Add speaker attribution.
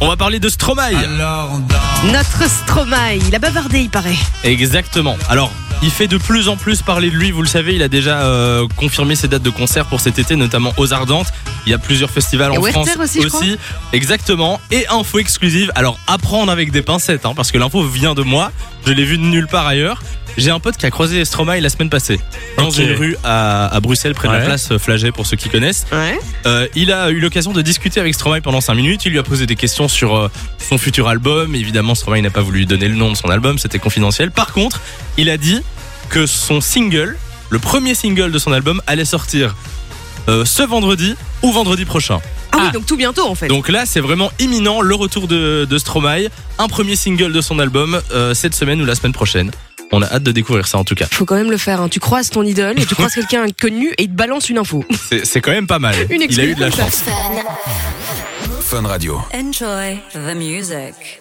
Speaker 1: On va parler de Stromae.
Speaker 2: Notre Stromae, il a bavardé, il paraît.
Speaker 1: Exactement. Alors, il fait de plus en plus parler de lui, vous le savez, il a déjà euh, confirmé ses dates de concert pour cet été, notamment aux Ardentes. Il y a plusieurs festivals
Speaker 2: Et
Speaker 1: en
Speaker 2: Werther
Speaker 1: France
Speaker 2: aussi, crois.
Speaker 1: Exactement. Et info exclusive. Alors, apprendre avec des pincettes, hein, parce que l'info vient de moi. Je l'ai vu de nulle part ailleurs. J'ai un pote qui a croisé Stromae la semaine passée dans
Speaker 3: Ok.
Speaker 1: une rue à, à Bruxelles, près de la place Flagey, pour ceux qui connaissent.
Speaker 2: Ouais.
Speaker 1: Euh, il a eu l'occasion de discuter avec Stromae pendant 5 minutes. Il lui a posé des questions sur euh, son futur album. Évidemment, Stromae n'a pas voulu lui donner le nom de son album, c'était confidentiel. Par contre, il a dit que son single, le premier single de son album, allait sortir euh, ce vendredi ou vendredi prochain.
Speaker 2: Ah, oui,
Speaker 3: Ah.
Speaker 2: donc tout bientôt en fait.
Speaker 1: Donc là, c'est vraiment imminent le retour de, de Stromae. Un premier single de son album euh, cette semaine ou la semaine prochaine. On a hâte de découvrir ça en tout cas.
Speaker 2: Faut quand même le faire. hein. Tu croises ton idole et tu croises quelqu'un connu et il te balance une info.
Speaker 1: C'est c'est quand même pas mal.
Speaker 2: Une
Speaker 1: il a eu de la
Speaker 2: excuse
Speaker 1: chance.
Speaker 4: Fun Radio.
Speaker 5: Enjoy the music.